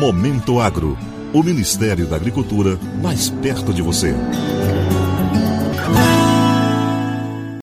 Momento Agro. O Ministério da Agricultura mais perto de você.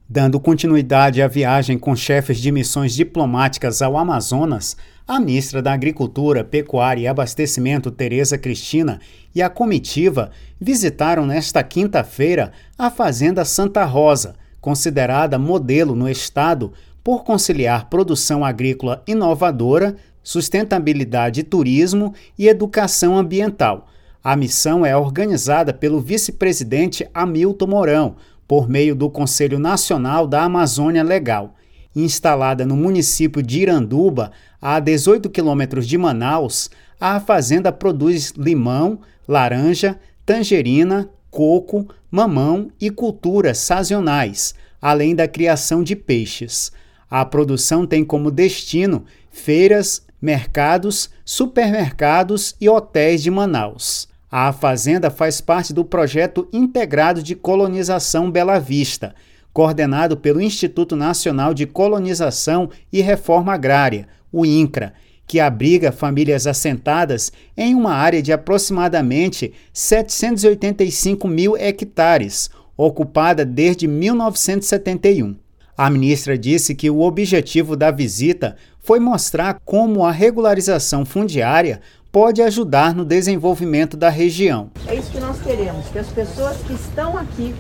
Dando continuidade à viagem com chefes de missões diplomáticas ao Amazonas, a ministra da Agricultura, Pecuária e Abastecimento, Tereza Cristina, e a comitiva visitaram nesta quinta-feira a Fazenda Santa Rosa, considerada modelo no estado por conciliar produção agrícola inovadora, sustentabilidade e turismo e educação ambiental. A missão é organizada pelo vice-presidente Hamilton Mourão, por meio do Conselho Nacional da Amazônia Legal. Instalada no município de Iranduba, a 18 quilômetros de Manaus, a fazenda produz limão, laranja, tangerina, coco, mamão e culturas sazonais, além da criação de peixes. A produção tem como destino feiras, mercados, supermercados e hotéis de Manaus. A fazenda faz parte do projeto integrado de colonização Bela Vista, coordenado pelo Instituto Nacional de Colonização e Reforma Agrária, o INCRA, que abriga famílias assentadas em uma área de aproximadamente 785 mil hectares, ocupada desde 1971. A ministra disse que o objetivo da visita foi mostrar como a regularização fundiária pode ajudar no desenvolvimento da região. É isso que nós queremos, que as pessoas que estão aqui,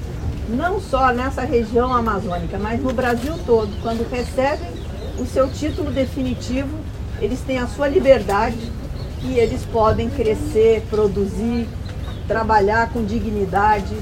não só nessa região amazônica, mas no Brasil todo, quando recebem o seu título definitivo, eles têm a sua liberdade e eles podem crescer, produzir, trabalhar com dignidade,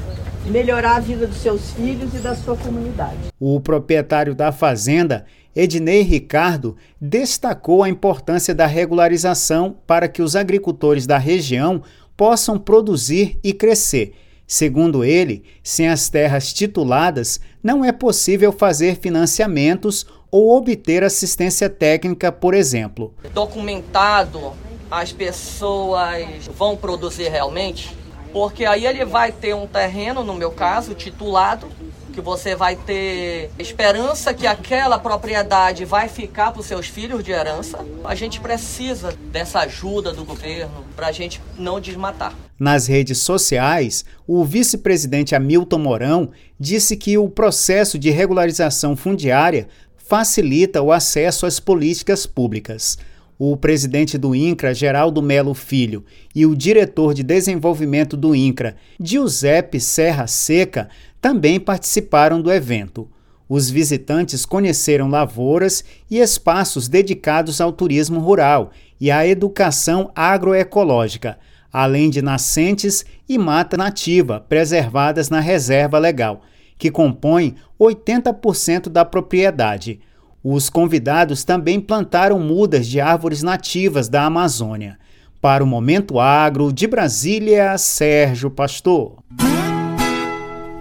melhorar a vida dos seus filhos e da sua comunidade. O proprietário da fazenda, Ednei Ricardo, destacou a importância da regularização para que os agricultores da região possam produzir e crescer. Segundo ele, sem as terras tituladas, não é possível fazer financiamentos ou obter assistência técnica, por exemplo. Documentado, as pessoas vão produzir realmente? Porque aí ele vai ter um terreno, no meu caso, titulado, que você vai ter esperança que aquela propriedade vai ficar para os seus filhos de herança. A gente precisa dessa ajuda do governo para a gente não desmatar. Nas redes sociais, o vice-presidente Hamilton Mourão disse que o processo de regularização fundiária facilita o acesso às políticas públicas o presidente do INCRA, Geraldo Melo Filho, e o diretor de desenvolvimento do INCRA, Giuseppe Serra Seca, também participaram do evento. Os visitantes conheceram lavouras e espaços dedicados ao turismo rural e à educação agroecológica, além de nascentes e mata nativa preservadas na reserva legal, que compõe 80% da propriedade. Os convidados também plantaram mudas de árvores nativas da Amazônia. Para o Momento Agro, de Brasília, Sérgio Pastor.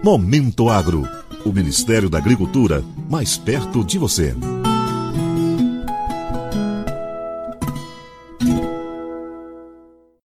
Momento Agro. O Ministério da Agricultura, mais perto de você.